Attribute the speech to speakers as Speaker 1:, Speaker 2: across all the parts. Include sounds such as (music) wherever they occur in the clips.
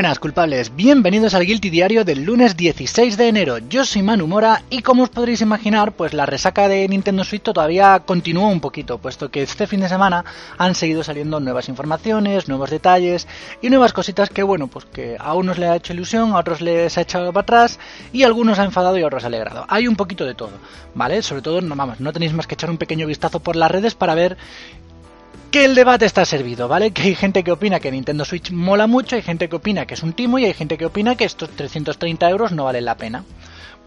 Speaker 1: Buenas culpables, bienvenidos al Guilty Diario del lunes 16 de enero. Yo soy Manu Mora y como os podréis imaginar, pues la resaca de Nintendo Switch todavía continúa un poquito, puesto que este fin de semana han seguido saliendo nuevas informaciones, nuevos detalles y nuevas cositas que bueno, pues que a unos les ha hecho ilusión, a otros les ha echado para atrás y a algunos ha enfadado y a otros ha alegrado. Hay un poquito de todo, ¿vale? Sobre todo, no vamos, no tenéis más que echar un pequeño vistazo por las redes para ver que el debate está servido, ¿vale? Que hay gente que opina que Nintendo Switch mola mucho, hay gente que opina que es un timo y hay gente que opina que estos 330 euros no valen la pena.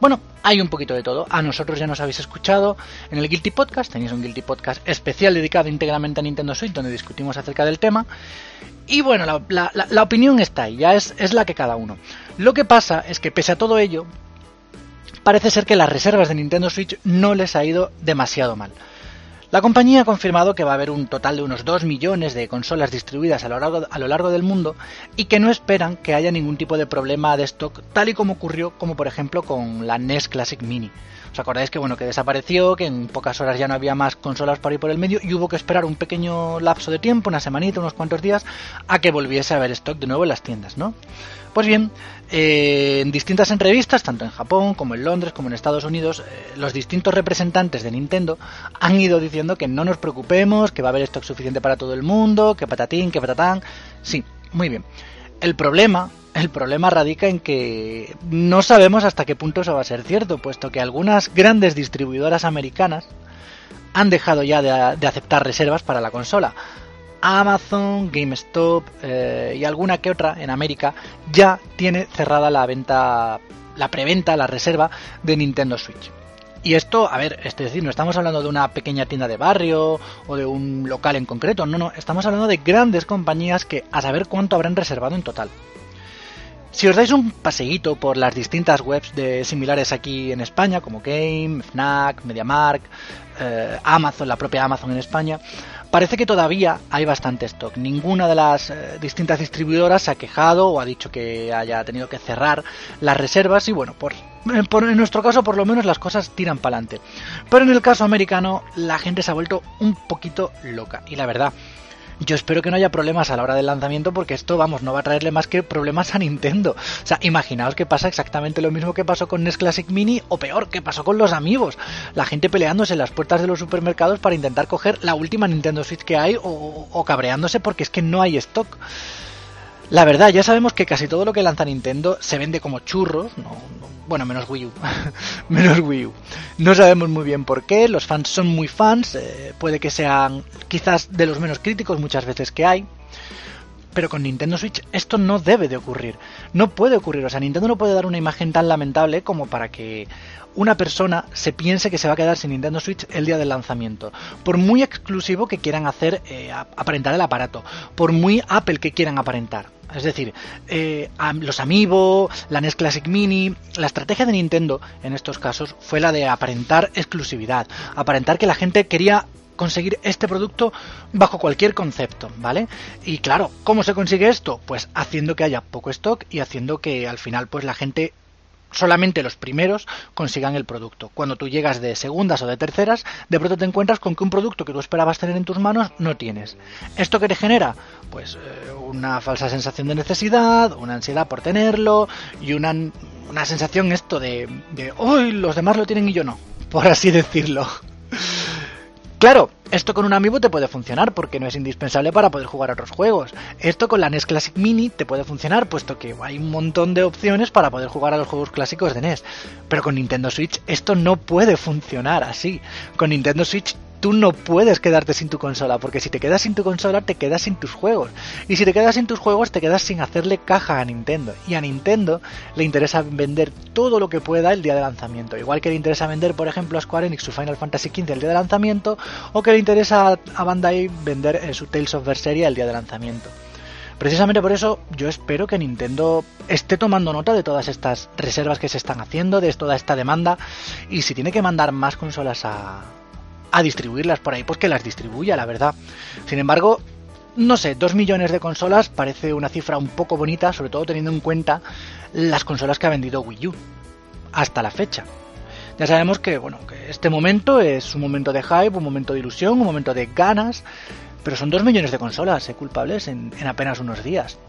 Speaker 1: Bueno, hay un poquito de todo. A nosotros ya nos habéis escuchado en el Guilty Podcast. Tenéis un Guilty Podcast especial dedicado íntegramente a Nintendo Switch donde discutimos acerca del tema. Y bueno, la, opinión está ahí, ya es, es la que cada uno. Lo que pasa es que pese a todo ello, parece ser que las reservas de Nintendo Switch no les ha ido demasiado mal. La compañía ha confirmado que va a haber un total de unos 2 millones de consolas distribuidas a lo, largo, a lo largo del mundo y que no esperan que haya ningún tipo de problema de stock, tal y como ocurrió, como por ejemplo con la NES Classic Mini. ¿Os acordáis que bueno que desapareció, que en pocas horas ya no había más consolas por ahí por el medio y hubo que esperar un pequeño lapso de tiempo, una semanita, unos cuantos días, a que volviese a haber stock de nuevo en las tiendas, ¿no? Pues bien, eh, en distintas entrevistas, tanto en Japón como en Londres como en Estados Unidos, eh, los distintos representantes de Nintendo han ido diciendo que no nos preocupemos, que va a haber stock suficiente para todo el mundo, que patatín, que patatán. Sí, muy bien. El problema, el problema radica en que no sabemos hasta qué punto eso va a ser cierto, puesto que algunas grandes distribuidoras americanas han dejado ya de, aceptar reservas para la consola. Amazon, GameStop eh, y alguna que otra en América ya tiene cerrada la venta, la preventa, la reserva de Nintendo Switch. Y esto, a ver, es decir, no estamos hablando de una pequeña tienda de barrio o de un local en concreto, no, no, estamos hablando de grandes compañías que a saber cuánto habrán reservado en total. Si os dais un paseíto por las distintas webs de similares aquí en España, como Game, Fnac, MediaMark, eh, Amazon, la propia Amazon en España, parece que todavía hay bastante stock. Ninguna de las eh, distintas distribuidoras se ha quejado o ha dicho que haya tenido que cerrar las reservas y bueno, por, en nuestro caso por lo menos las cosas tiran para adelante. Pero en el caso americano la gente se ha vuelto un poquito loca y la verdad yo espero que no haya problemas a la hora del lanzamiento porque esto, vamos, no va a traerle más que problemas a Nintendo. O sea, imaginaos que pasa exactamente lo mismo que pasó con NES Classic Mini o peor, que pasó con los amigos. La gente peleándose en las puertas de los supermercados para intentar coger la última Nintendo Switch que hay o, o cabreándose porque es que no hay stock. La verdad, ya sabemos que casi todo lo que lanza Nintendo se vende como churros, no, no, bueno, menos Wii U, (laughs) menos Wii U. No sabemos muy bien por qué, los fans son muy fans, eh, puede que sean quizás de los menos críticos muchas veces que hay, pero con Nintendo Switch esto no debe de ocurrir, no puede ocurrir, o sea, Nintendo no puede dar una imagen tan lamentable como para que una persona se piense que se va a quedar sin Nintendo Switch el día del lanzamiento. Por muy exclusivo que quieran hacer eh, aparentar el aparato, por muy Apple que quieran aparentar. Es decir, eh, los Amiibo, la NES Classic Mini, la estrategia de Nintendo en estos casos fue la de aparentar exclusividad, aparentar que la gente quería conseguir este producto bajo cualquier concepto, ¿vale? Y claro, ¿cómo se consigue esto? Pues haciendo que haya poco stock y haciendo que al final pues la gente solamente los primeros consigan el producto. Cuando tú llegas de segundas o de terceras, de pronto te encuentras con que un producto que tú esperabas tener en tus manos no tienes. ¿Esto qué te genera? Pues eh, una falsa sensación de necesidad, una ansiedad por tenerlo y una, una sensación esto de, de ¡Uy! Los demás lo tienen y yo no, (laughs) por así decirlo. Claro, esto con un amiibo te puede funcionar porque no es indispensable para poder jugar otros juegos. Esto con la NES Classic Mini te puede funcionar puesto que hay un montón de opciones para poder jugar a los juegos clásicos de NES. Pero con Nintendo Switch esto no puede funcionar así. Con Nintendo Switch tú no puedes quedarte sin tu consola, porque si te quedas sin tu consola, te quedas sin tus juegos. Y si te quedas sin tus juegos, te quedas sin hacerle caja a Nintendo. Y a Nintendo le interesa vender todo lo que pueda el día de lanzamiento. Igual que le interesa vender, por ejemplo, a Square Enix su Final Fantasy XV el día de lanzamiento, o que le interesa a Bandai vender eh, su Tales of Berseria el día de lanzamiento. Precisamente por eso yo espero que Nintendo esté tomando nota de todas estas reservas que se están haciendo, de toda esta demanda, y si tiene que mandar más consolas a, a distribuirlas por ahí, pues que las distribuya, la verdad. Sin embargo, no sé, 2 millones de consolas parece una cifra un poco bonita, sobre todo teniendo en cuenta las consolas que ha vendido Wii U hasta la fecha. Ya sabemos que, bueno, que este momento es un momento de hype, un momento de ilusión, un momento de ganas, pero son 2 millones de consolas eh, culpables en, en apenas unos días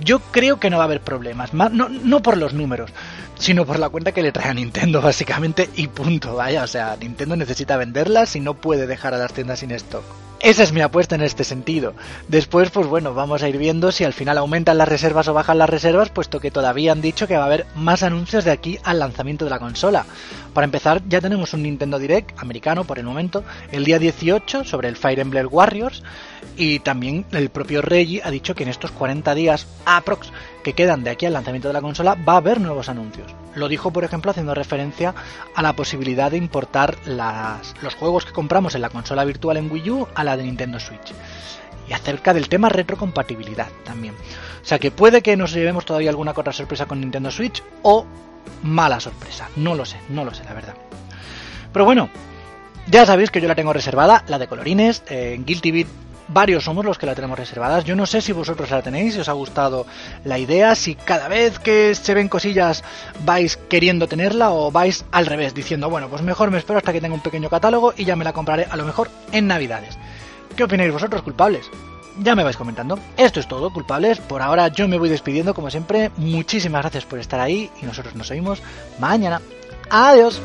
Speaker 1: yo creo que no va a haber problemas. No, no, por los números, sino por la cuenta que le trae a Nintendo, (laughs) básicamente, y punto. Vaya, o sea, Nintendo necesita venderlas y no puede dejar a las tiendas sin stock. Esa es mi apuesta en este sentido. Después, pues bueno, vamos a ir viendo si al final aumentan las reservas o bajan las reservas, puesto que todavía han dicho que va a haber más anuncios de aquí al lanzamiento de la consola. Para empezar, ya tenemos un Nintendo Direct americano por el momento, el día 18 sobre el Fire Emblem Warriors, y también el propio Reggie ha dicho que en estos 40 días aprox que quedan de aquí al lanzamiento de la consola va a haber nuevos anuncios. Lo dijo, por ejemplo, haciendo referencia a la posibilidad de importar los juegos que compramos en la consola virtual en Wii U a la de Nintendo Switch. Y acerca del tema retrocompatibilidad también. O sea que puede que nos llevemos todavía alguna otra sorpresa con Nintendo Switch o mala sorpresa. No lo sé, no lo sé, la verdad. Pero bueno, ya sabéis que yo la tengo reservada, la de colorines, en Guilty Beat varios somos los que la tenemos reservadas. Yo no sé si vosotros la tenéis, si os ha gustado la idea, si cada vez que se ven cosillas vais queriendo tenerla o vais al revés, diciendo, bueno, pues mejor me espero hasta que tenga un pequeño catálogo y ya me la compraré a lo mejor en Navidades. ¿Qué opináis vosotros, culpables? Ya me vais comentando. Esto es todo, culpables. Por ahora yo me voy despidiendo como siempre. Muchísimas gracias por estar ahí y nosotros nos oímos mañana. Adiós.